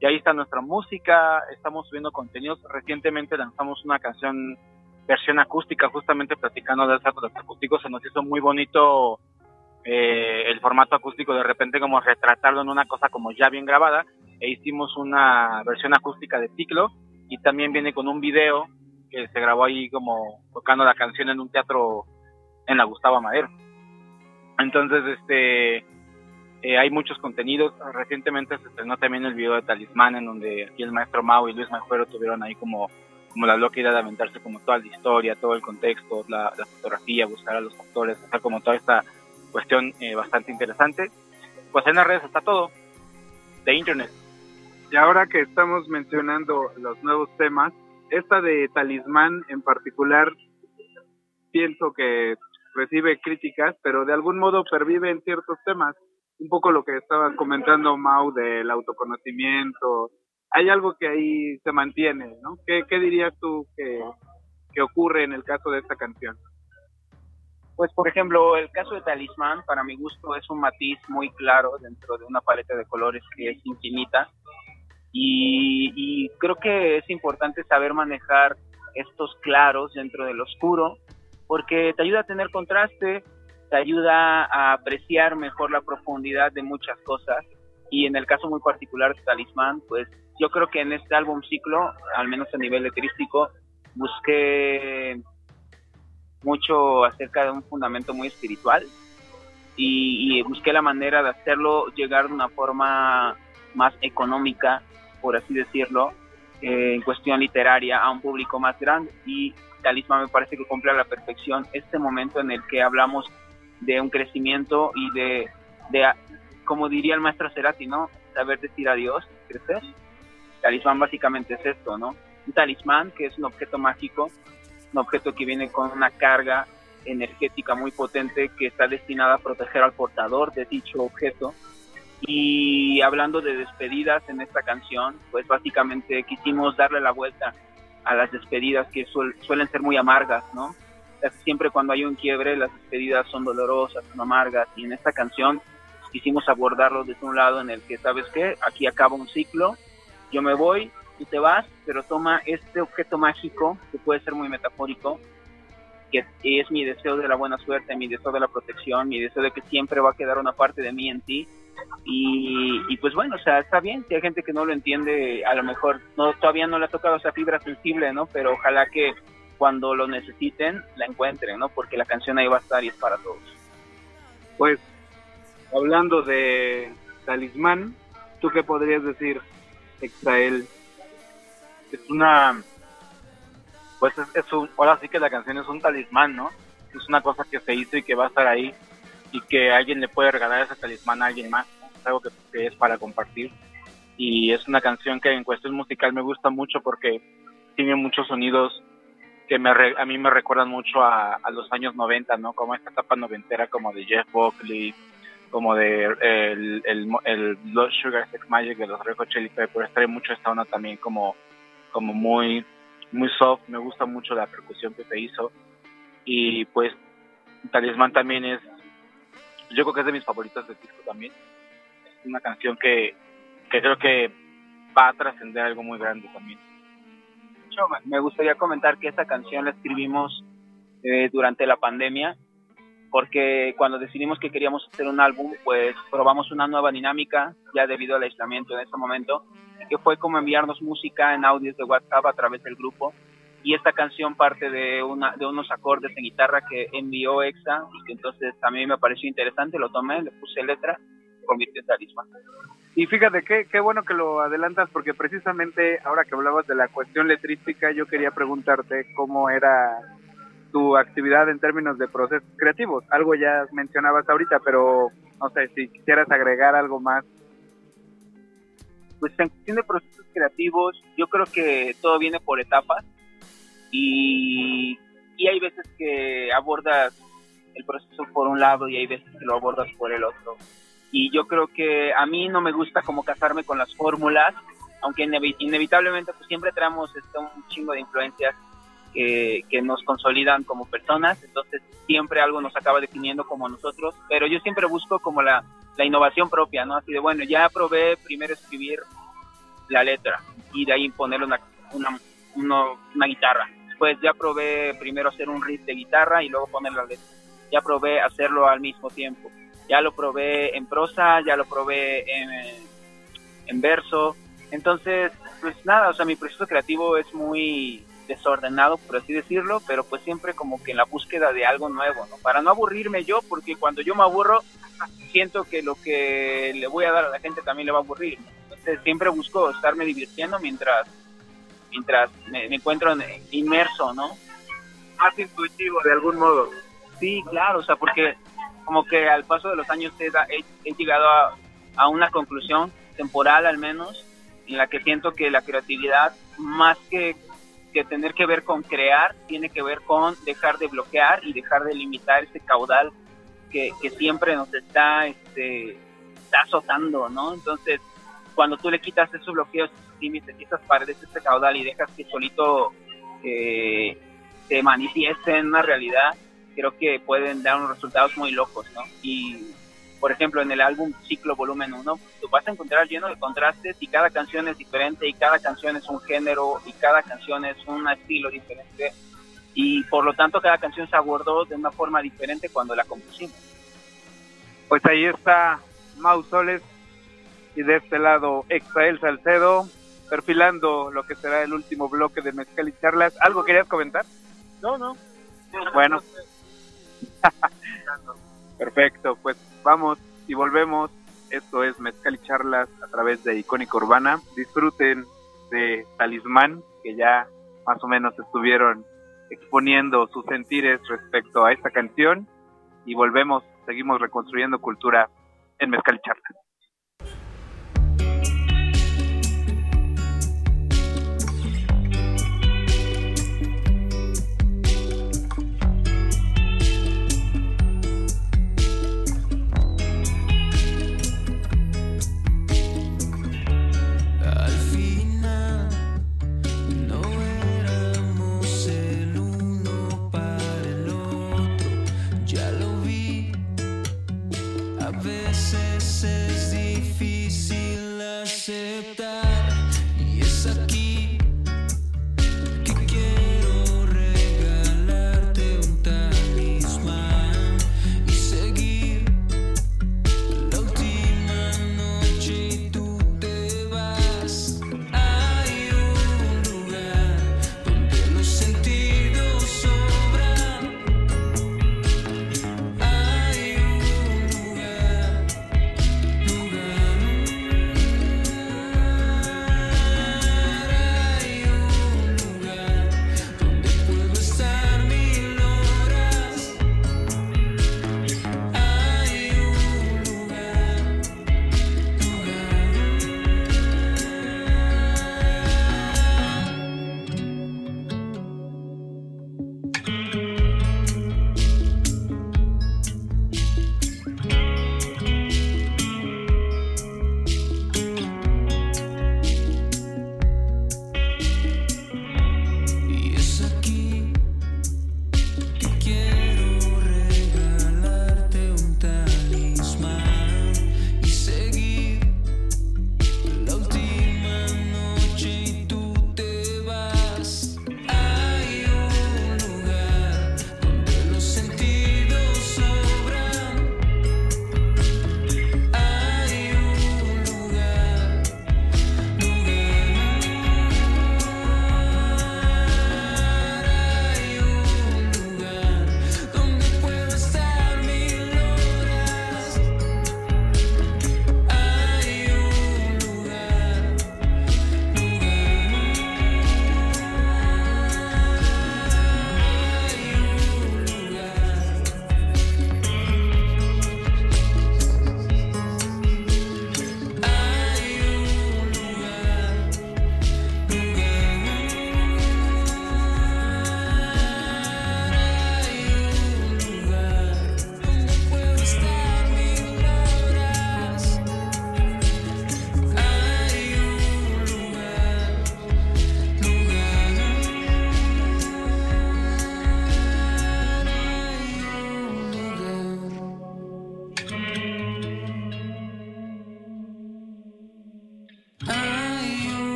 Y ahí está nuestra música, estamos subiendo contenidos. Recientemente lanzamos una canción versión acústica, justamente platicando de los acústicos. Se nos hizo muy bonito eh, el formato acústico, de repente como retratarlo en una cosa como ya bien grabada. E hicimos una versión acústica de ciclo y también viene con un video que se grabó ahí como tocando la canción en un teatro en la Gustavo Madero. Entonces, este, eh, hay muchos contenidos. Recientemente se estrenó también el video de Talismán, en donde aquí el maestro Mau y Luis Majuero tuvieron ahí como, como la loca idea de aventarse como toda la historia, todo el contexto, la, fotografía, buscar a los actores, hacer como toda esta cuestión eh, bastante interesante. Pues en las redes está todo, de internet. Y ahora que estamos mencionando los nuevos temas, esta de Talismán en particular, pienso que recibe críticas, pero de algún modo pervive en ciertos temas. Un poco lo que estaba comentando Mau del autoconocimiento. Hay algo que ahí se mantiene, ¿no? ¿Qué, dirías tú que ocurre en el caso de esta canción? Pues por ejemplo, el caso de Talismán, para mi gusto, es un matiz muy claro dentro de una paleta de colores que es infinita. Y, y creo que es importante saber manejar estos claros dentro del oscuro, porque te ayuda a tener contraste, te ayuda a apreciar mejor la profundidad de muchas cosas. Y en el caso muy particular de Talismán, pues yo creo que en este álbum ciclo, al menos a nivel letrístico, busqué mucho acerca de un fundamento muy espiritual y, busqué la manera de hacerlo llegar de una forma más económica, por así decirlo, eh, en cuestión literaria a un público más grande y Talismán me parece que cumple a la perfección este momento en el que hablamos de un crecimiento y de, de como diría el maestro Cerati. Saber decir adiós, crecer. Talismán básicamente es esto, ¿no? Un talismán que es un objeto mágico un objeto que viene con una carga energética muy potente que está destinada a proteger al portador de dicho objeto. Y hablando de despedidas en esta canción, pues básicamente quisimos darle la vuelta a las despedidas que suelen ser muy amargas, ¿no? Siempre cuando hay un quiebre, las despedidas son dolorosas, son amargas, y en esta canción quisimos abordarlo desde un lado en el que, ¿sabes qué? Aquí acaba un ciclo, yo me voy, te vas, pero toma este objeto mágico, que puede ser muy metafórico, que es mi deseo de la buena suerte, mi deseo de la protección, mi deseo de que siempre va a quedar una parte de mí en ti. Y, pues bueno, o sea, está bien, si hay gente que no lo entiende, a lo mejor no todavía no le ha tocado esa fibra sensible, ¿no? Pero ojalá que cuando lo necesiten la encuentren, ¿no? Porque la canción ahí va a estar y es para todos. Pues, hablando de talismán, ¿tú qué podrías decir, Exael, es una pues es, un, ahora sí que la canción es un talismán, ¿no? Es una cosa que se hizo y que va a estar ahí y que alguien le puede regalar ese talismán a alguien más, es algo que, es para compartir y es una canción que en cuestión musical me gusta mucho porque tiene muchos sonidos que me a mí me recuerdan mucho a, los años 90, ¿no? Como esta etapa noventera como de Jeff Buckley, como de el, el, el Sugar Sex Magic de los Red Hot Chili Peppers, trae mucho esta onda también como como muy, muy soft, me gusta mucho la percusión que se hizo. Y pues Talismán también es, yo creo que es de mis favoritos de disco también, es una canción que, que creo que va a trascender algo muy grande también. Me gustaría comentar que esta canción la escribimos eh, durante la pandemia porque cuando decidimos que queríamos hacer un álbum, pues probamos una nueva dinámica ya debido al aislamiento en ese momento, que fue como enviarnos música en audios de WhatsApp a través del grupo. Y esta canción parte de, una, de unos acordes en guitarra que envió Exa y que entonces a mí me pareció interesante, lo tomé, le puse letra, convirtió en talismán. Y fíjate, qué, qué bueno que lo adelantas porque precisamente ahora que hablabas de la cuestión letrística, yo quería preguntarte cómo era tu actividad en términos de procesos creativos. Algo ya mencionabas ahorita, pero no sé si quisieras agregar algo más. Pues en cuestión de procesos creativos, yo creo que todo viene por etapas y, y hay veces que abordas el proceso por un lado y hay veces que lo abordas por el otro. Y yo creo que a mí no me gusta como casarme con las fórmulas, aunque inevitablemente pues siempre traemos este, un chingo de influencias que, nos consolidan como personas, entonces siempre algo nos acaba definiendo como nosotros, pero yo siempre busco como la, la innovación propia, ¿no? Así de, bueno, ya probé primero escribir la letra y de ahí ponerle una, una, una, guitarra. Después ya probé primero hacer un riff de guitarra y luego poner la letra. Ya probé hacerlo al mismo tiempo. Ya lo probé en prosa, ya lo probé en, en verso. Entonces, pues nada, o sea, mi proceso creativo es muy desordenado, por así decirlo, pero pues siempre como que en la búsqueda de algo nuevo, ¿no? Para no aburrirme yo, porque cuando yo me aburro, siento que lo que le voy a dar a la gente también le va a aburrir. Entonces siempre busco estarme divirtiendo mientras mientras me, encuentro inmerso, ¿no? Más intuitivo de algún modo. Sí, claro, o sea, porque como que al paso de los años he, he llegado a, a una conclusión temporal al menos, en la que siento que la creatividad, más que que tener que ver con crear tiene que ver con dejar de bloquear y dejar de limitar ese caudal que, siempre nos está, este, está azotando, ¿no? Entonces, cuando tú le quitas esos bloqueos, esos límites, esas paredes, ese caudal y dejas que solito eh, se manifieste en una realidad, creo que pueden dar unos resultados muy locos, ¿no? Y, por ejemplo, en el álbum Ciclo Volumen 1, tú vas a encontrar lleno de contrastes y cada canción es diferente y cada canción es un género y cada canción es un estilo diferente y por lo tanto cada canción se abordó de una forma diferente cuando la compusimos. Pues ahí está Mausoles y de este lado Exael Salcedo perfilando lo que será el último bloque de Mezcal y Charlas. ¿Algo querías comentar? No, no. Bueno. Perfecto, pues vamos y volvemos. Esto es Mezcal y Charlas a través de Icónica Urbana. Disfruten de Talismán, que ya más o menos estuvieron exponiendo sus sentires respecto a esta canción. Y volvemos, seguimos reconstruyendo cultura en Mezcal y Charlas.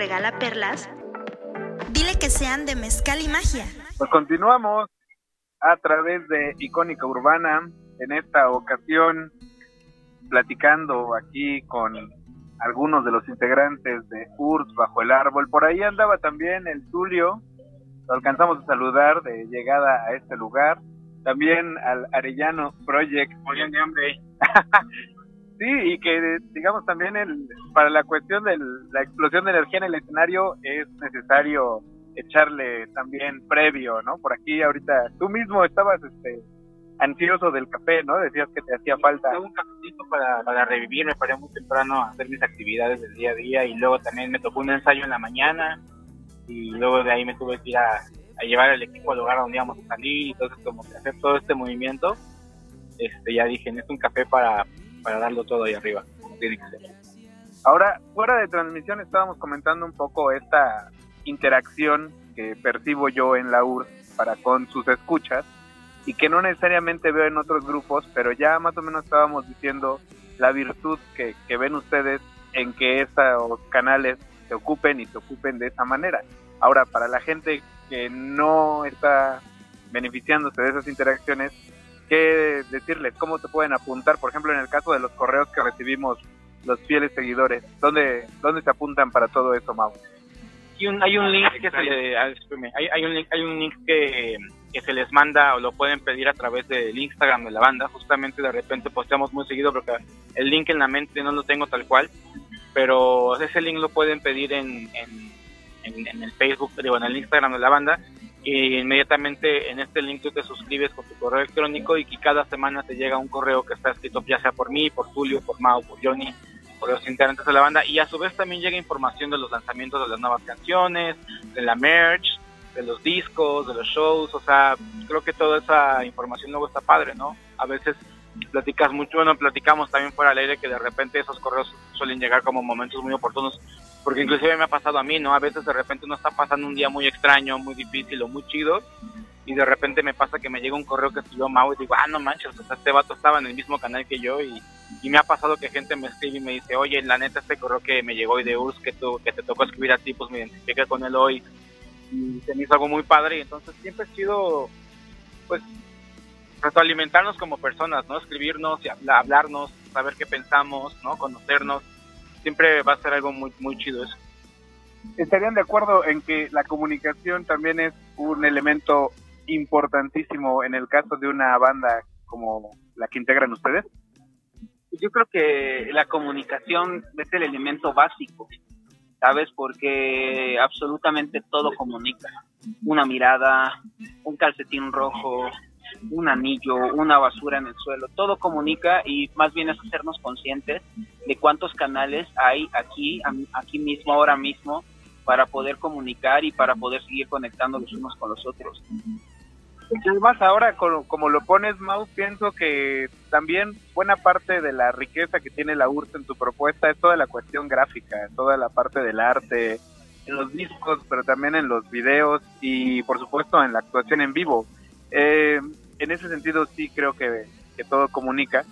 Regala perlas, dile que sean de mezcal y magia. Pues continuamos a través de Icónica Urbana, en esta ocasión platicando aquí con algunos de los integrantes de URSS Bajo el Árbol. Por ahí andaba también el Tulio, lo alcanzamos a saludar de llegada a este lugar. También al Arellano Project. Morían de hambre. Sí, y que digamos también el, para la cuestión de la explosión de energía en el escenario es necesario echarle también previo, ¿no? Por aquí ahorita tú mismo estabas este ansioso del café, ¿no? Decías que te hacía falta. un cafecito para, para revivir, me paré muy temprano a hacer mis actividades del día a día y luego también me tocó un ensayo en la mañana y luego de ahí me tuve que ir a, a llevar el equipo al lugar donde íbamos a salir y entonces como que hacer todo este movimiento, este ya dije, necesito un café para, para darlo todo ahí arriba. Ahora, fuera de transmisión estábamos comentando un poco esta interacción que percibo yo en la URSS para con sus escuchas y que no necesariamente veo en otros grupos, pero ya más o menos estábamos diciendo la virtud que, que ven ustedes en que esos canales se ocupen y se ocupen de esa manera. Ahora, para la gente que no está beneficiándose de esas interacciones, ¿qué decirles? ¿Cómo se pueden apuntar? Por ejemplo, en el caso de los correos que recibimos los fieles seguidores, ¿dónde, dónde se apuntan para todo eso, Mau? Hay un, hay un link que se ah, hay, un link, que se les manda o lo pueden pedir a través del Instagram de la banda. Justamente de repente posteamos muy seguido porque el link en la mente no lo tengo tal cual, pero ese link lo pueden pedir en, en, en, en el Facebook, digo, en el Instagram de la banda y inmediatamente en este link tú te suscribes con tu correo electrónico y que cada semana te llega un correo que está escrito ya sea por mí, por Tulio, por Mau, por Johnny, por los integrantes de la banda. Y a su vez también llega información de los lanzamientos de las nuevas canciones, de la merch, de los discos, de los shows, o sea, creo que toda esa información luego está padre, ¿no? A veces platicas mucho, bueno, platicamos también fuera del aire que de repente esos correos suelen llegar como momentos muy oportunos, porque inclusive me ha pasado a mí, ¿no? A veces de repente uno está pasando un día muy extraño, muy difícil o muy chido, y de repente me pasa que me llega un correo que escribió Mau y digo, ah, no manches, o sea, este vato estaba en el mismo canal que yo y, y me ha pasado que gente me escribe y me dice, oye, la neta, este correo que me llegó hoy de URSS, que, tú, que te tocó escribir a ti, pues me identifiqué con él hoy y se me hizo algo muy padre y entonces siempre ha sido, pues, retroalimentarnos como personas, ¿no? Escribirnos, y habla- hablarnos, saber qué pensamos, ¿no? Conocernos, siempre va a ser algo muy, muy chido eso. ¿Estarían de acuerdo en que la comunicación también es un elemento importantísimo en el caso de una banda como la que integran ustedes? Yo creo que la comunicación es el elemento básico, ¿sabes? Porque absolutamente todo comunica. Una mirada, un calcetín rojo, un anillo, una basura en el suelo, todo comunica y más bien es hacernos conscientes de cuántos canales hay aquí, aquí mismo, ahora mismo, para poder comunicar y para poder seguir conectando los unos con los otros. Además ahora, como, lo pones, Mau, pienso que también buena parte de la riqueza que tiene la URSS en tu propuesta es toda la cuestión gráfica, toda la parte del arte, en los discos, pero también en los videos y por supuesto en la actuación en vivo. Eh, en ese sentido sí creo que, que todo comunica,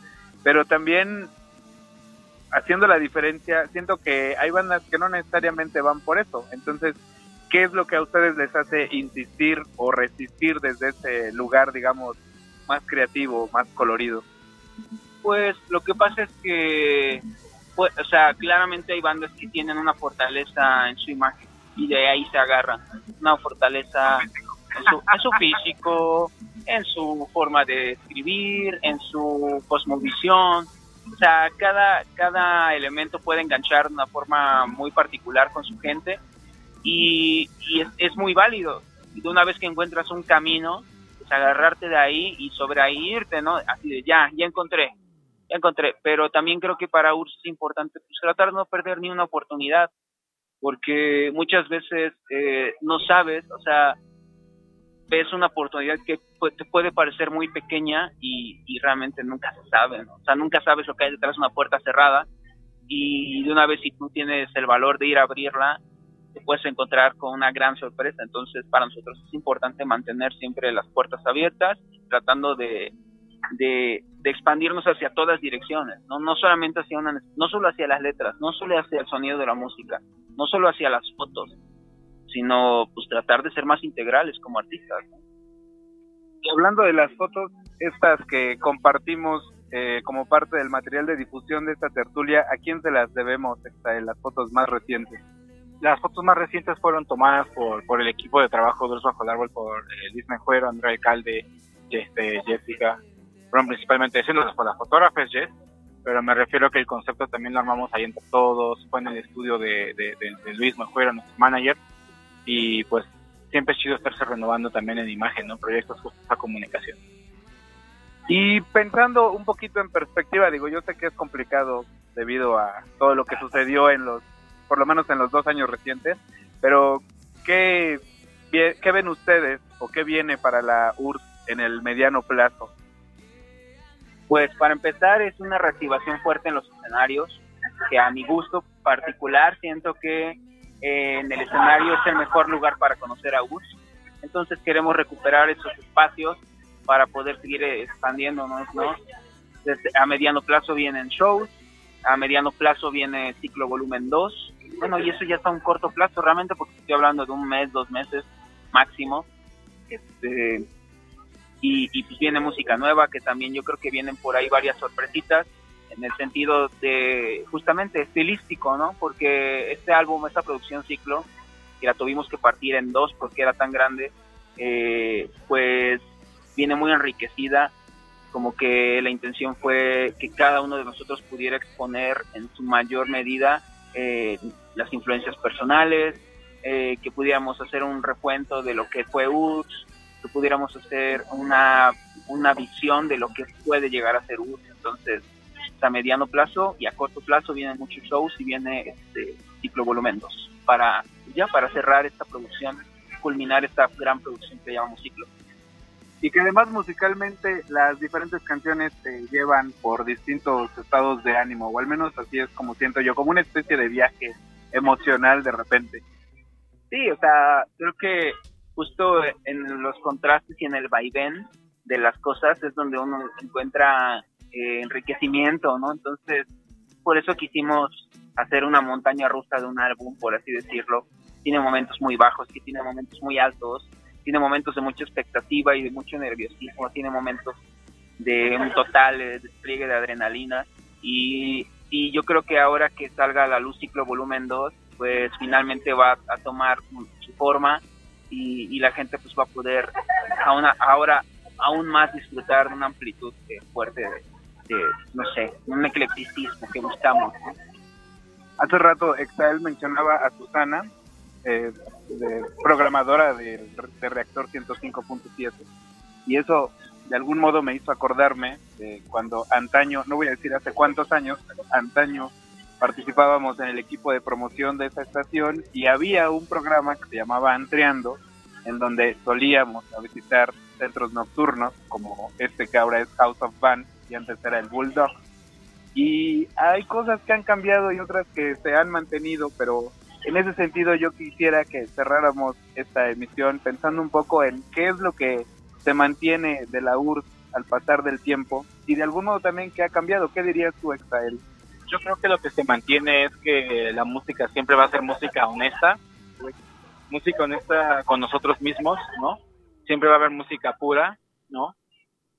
pero también haciendo la diferencia, siento que hay bandas que no necesariamente van por eso. Entonces, ¿qué es lo que a ustedes les hace insistir o resistir desde ese lugar, digamos, más creativo, más colorido? Pues lo que pasa es que, pues, o sea, claramente hay bandas que tienen una fortaleza en su imagen y de ahí se agarran. Una fortaleza en su, en su físico, en su forma de escribir, en su cosmovisión. O sea, cada, cada elemento puede enganchar de una forma muy particular con su gente y, y es, es muy válido. Y de una vez que encuentras un camino, pues agarrarte de ahí y sobre ahí irte, ¿no? Así de ya, ya encontré, ya encontré. Pero también creo que para URSS es importante pues, tratar de no perder ni una oportunidad, porque muchas veces eh, no sabes, o sea, ves una oportunidad que te puede parecer muy pequeña y, realmente nunca se sabe. O sea, nunca sabes lo que hay detrás de una puerta cerrada y de una vez si tú tienes el valor de ir a abrirla, te puedes encontrar con una gran sorpresa. Entonces, para nosotros es importante mantener siempre las puertas abiertas, tratando de, de, de expandirnos hacia todas direcciones, ¿no? No solamente hacia una, no solo hacia las letras, no solo hacia el sonido de la música, no solo hacia las fotos, sino pues tratar de ser más integrales como artistas. Y hablando de las fotos, estas que compartimos eh, como parte del material de difusión de esta tertulia, ¿a quién se las debemos esta, las fotos más recientes? Las fotos más recientes fueron tomadas por, por el equipo de trabajo de Bajo el Árbol, por eh, Mejuero, Andrea Alcalde, este, Jessica. Fueron principalmente siendo las, las fotógrafas, Jess, pero me refiero que el concepto también lo armamos ahí entre todos, fue en el estudio de- de Luis Mejuero, nuestro manager, y pues siempre es chido estarse renovando también en imagen, ¿no? Proyectos justo esa comunicación. Y pensando un poquito en perspectiva, digo, yo sé que es complicado debido a todo lo que sucedió en los, por lo menos en los dos años recientes, pero ¿qué, qué ven ustedes o qué viene para la URSS en el mediano plazo? Pues para empezar es una reactivación fuerte en los escenarios, que a mi gusto particular siento que en el escenario es el mejor lugar para conocer a URSS. Entonces queremos recuperar esos espacios para poder seguir expandiéndonos, ¿no? A mediano plazo vienen shows, a mediano plazo viene ciclo volumen 2. Bueno, y eso ya está a un corto plazo realmente porque estoy hablando de un mes, dos meses máximo. Este, y pues viene música nueva que también yo creo que vienen por ahí varias sorpresitas en el sentido de justamente estilístico, ¿no? Porque este álbum, esta producción ciclo, que la tuvimos que partir en dos porque era tan grande, eh, pues viene muy enriquecida, como que la intención fue que cada uno de nosotros pudiera exponer en su mayor medida eh, las influencias personales, eh, que pudiéramos hacer un recuento de lo que fue UTS, que pudiéramos hacer una, una visión de lo que puede llegar a ser UTS. Entonces, a mediano plazo y a corto plazo vienen muchos shows y viene este ciclo volumen 2 para ya para cerrar esta producción, culminar esta gran producción que llamamos ciclo. Y que además musicalmente las diferentes canciones te llevan por distintos estados de ánimo, o al menos así es como siento yo, como una especie de viaje emocional de repente. Sí, o sea, creo que justo en los contrastes y en el vaivén de las cosas es donde uno encuentra eh, enriquecimiento, ¿no? Entonces, por eso quisimos hacer una montaña rusa de un álbum, por así decirlo. Tiene momentos muy bajos, que tiene momentos muy altos, tiene momentos de mucha expectativa y de mucho nerviosismo, tiene momentos de un total eh, despliegue de adrenalina y, y yo creo que ahora que salga a la luz ciclo volumen 2, pues finalmente va a tomar su forma y, y la gente pues va a poder ahora aún más disfrutar de una amplitud eh, fuerte de, no sé, un eclecticismo que buscamos. Hace rato Exael mencionaba a Susana, eh, programadora de, de Reactor 105.7, y eso de algún modo me hizo acordarme de cuando antaño, no voy a decir hace cuántos años, antaño participábamos en el equipo de promoción de esa estación y había un programa que se llamaba Antreando, en donde solíamos visitar centros nocturnos, como este que ahora es House of Band, y antes era el Bulldog. Y hay cosas que han cambiado y otras que se han mantenido, pero en ese sentido yo quisiera que cerráramos esta emisión pensando un poco en qué es lo que se mantiene de la URSS al pasar del tiempo y de algún modo también qué ha cambiado. ¿Qué dirías tú, Exael? Yo creo que lo que se mantiene es que la música siempre va a ser música honesta, música honesta con nosotros mismos, ¿no? Siempre va a haber música pura, ¿no?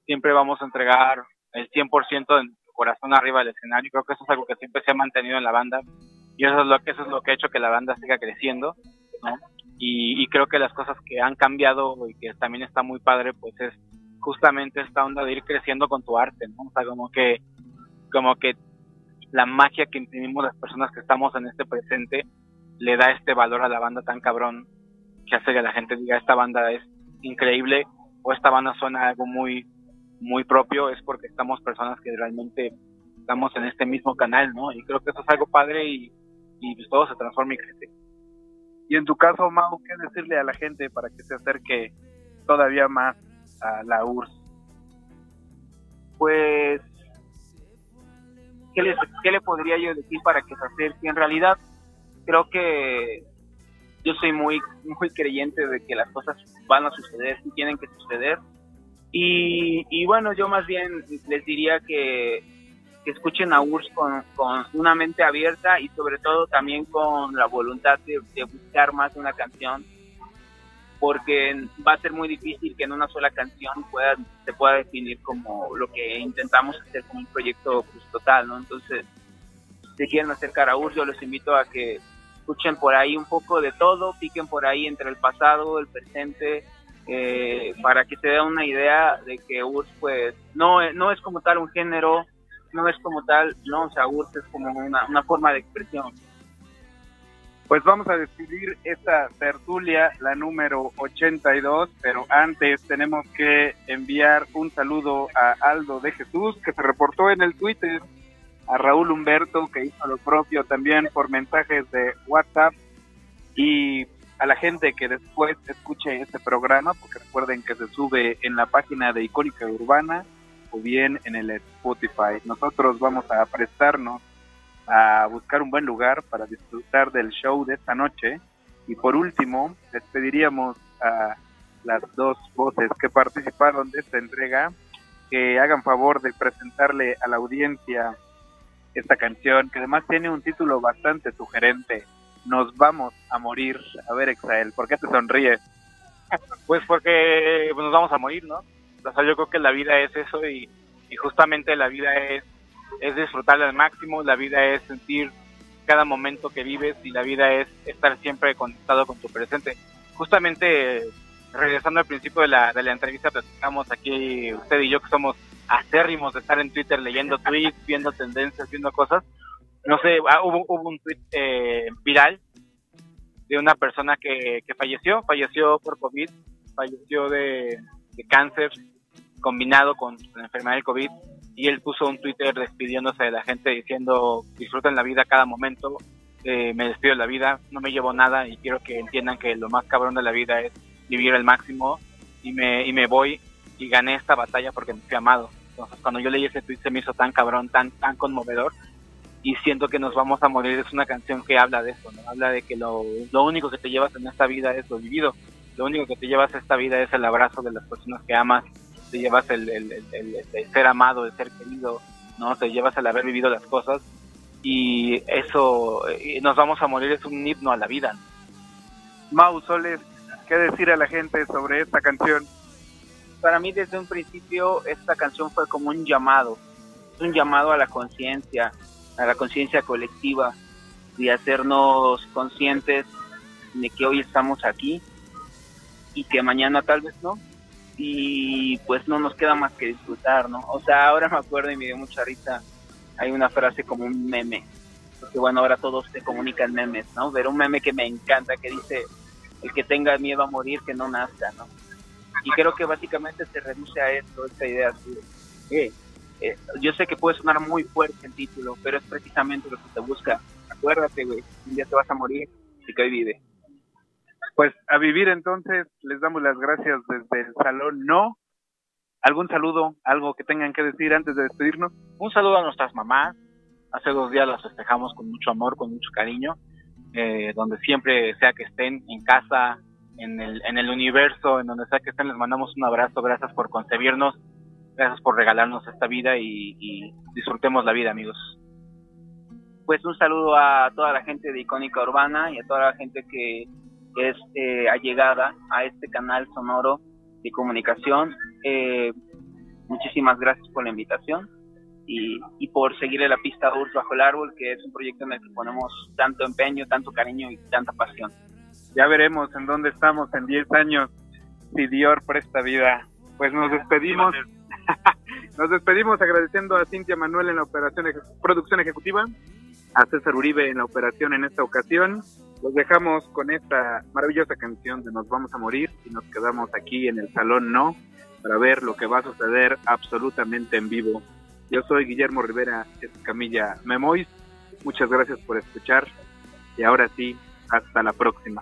Siempre vamos a entregar el 100% de nuestro corazón arriba del escenario. Creo que eso es algo que siempre se ha mantenido en la banda y eso es lo que eso es lo que ha hecho que la banda siga creciendo, ¿no? Y, creo que las cosas que han cambiado y que también está muy padre, pues es justamente esta onda de ir creciendo con tu arte, ¿no? O sea, como que como que la magia que imprimimos las personas que estamos en este presente le da este valor a la banda tan cabrón que hace que la gente diga esta banda es increíble o esta banda suena algo muy muy propio es porque estamos personas que realmente estamos en este mismo canal, ¿no? Y creo que eso es algo padre y, y pues todo se transforma y crece. Y en tu caso, Mau, ¿qué decirle a la gente para que se acerque todavía más a la URSS? Pues, ¿qué, les, ¿qué le podría yo decir para que se acerque? En realidad, creo que yo soy muy, muy creyente de que las cosas van a suceder y tienen que suceder y, y bueno, yo más bien les diría que, escuchen a URSS con, con, una mente abierta y sobre todo también con la voluntad de, buscar más una canción porque va a ser muy difícil que en una sola canción pueda, se pueda definir como lo que intentamos hacer como un proyecto pues, total, ¿no? Entonces, si quieren acercar a URSS, yo los invito a que escuchen por ahí un poco de todo, piquen por ahí entre el pasado, el presente, eh, para que se dé una idea de que URSS pues no, no es como tal un género, no es como tal, no, o sea, URSS es como una, una forma de expresión. Pues vamos a despedir esta tertulia, la número 82, pero antes tenemos que enviar un saludo a Aldo de Jesús, que se reportó en el Twitter, a Raúl Humberto, que hizo lo propio también por mensajes de WhatsApp, y a la gente que después escuche este programa, porque recuerden que se sube en la página de Icónica Urbana o bien en el Spotify. Nosotros vamos a prestarnos a buscar un buen lugar para disfrutar del show de esta noche. Y por último, les pediríamos a las dos voces que participaron de esta entrega que hagan favor de presentarle a la audiencia esta canción, que además tiene un título bastante sugerente. Nos vamos a morir. A ver, Exael, ¿por qué te sonríes? Pues porque pues, nos vamos a morir, ¿no? O sea, yo creo que la vida es eso y, justamente la vida es, es disfrutarla al máximo, la vida es sentir cada momento que vives y la vida es estar siempre conectado con tu presente. Justamente regresando al principio de la, de la entrevista, platicamos aquí usted y yo que somos acérrimos de estar en Twitter leyendo tweets, viendo tendencias, viendo cosas. No sé, ah, hubo, hubo un tweet eh, viral de una persona que, que falleció, falleció por COVID, falleció de, de cáncer combinado con la enfermedad del COVID y él puso un Twitter despidiéndose de la gente diciendo disfruten la vida cada momento, eh, me despido de la vida, no me llevo nada y quiero que entiendan que lo más cabrón de la vida es vivir al máximo y me, y me voy y gané esta batalla porque me fui amado. Entonces cuando yo leí ese tweet se me hizo tan cabrón, tan, tan conmovedor y siento que nos vamos a morir es una canción que habla de eso, ¿no? habla de que lo, lo único que te llevas en esta vida es lo vivido, lo único que te llevas a esta vida es el abrazo de las personas que amas, te llevas el, el, el, el ser amado, el ser querido, no, te llevas el haber vivido las cosas y eso, y nos vamos a morir es un himno a la vida. Mau Soles, ¿qué decir a la gente sobre esta canción? Para mí desde un principio esta canción fue como un llamado, un llamado a la conciencia, a la conciencia colectiva, de hacernos conscientes de que hoy estamos aquí y que mañana tal vez no. Y pues no nos queda más que disfrutar, ¿no? O sea, ahora me acuerdo y me dio mucha risa, hay una frase como un meme, porque bueno, ahora todos se comunican memes, ¿no? Pero un meme que me encanta, que dice, el que tenga miedo a morir, que no nazca, ¿no? Y creo que básicamente se reduce a esto, esta idea así de, eh, eh, yo sé que puede sonar muy fuerte el título, pero es precisamente lo que te busca. Acuérdate, güey, un día te vas a morir y que hoy vive. Pues a vivir entonces, les damos las gracias desde el Salón No. ¿Algún saludo, algo que tengan que decir antes de despedirnos? Un saludo a nuestras mamás. Hace dos días las festejamos con mucho amor, con mucho cariño. Eh, donde siempre sea que estén, en casa, en el, en el universo, en donde sea que estén, les mandamos un abrazo. Gracias por concebirnos, gracias por regalarnos esta vida y, y disfrutemos la vida, amigos. Pues un saludo a toda la gente de Icónica Urbana y a toda la gente que es eh, allegada a este canal sonoro de comunicación. Eh, muchísimas gracias por la invitación y, y por seguirle la pista a Urs Bajo el Árbol, que es un proyecto en el que ponemos tanto empeño, tanto cariño y tanta pasión. Ya veremos en dónde estamos en 10 años, si Dior presta vida. Pues nos despedimos. nos despedimos agradeciendo a Cintia Manuel en la operación eje- producción ejecutiva, a César Uribe en la operación en esta ocasión. Los dejamos con esta maravillosa canción de Nos vamos a morir y nos quedamos aquí en el Salón No para ver lo que va a suceder absolutamente en vivo. Yo soy Guillermo Rivera Escamilla Memois. Muchas gracias por escuchar y ahora sí, hasta la próxima.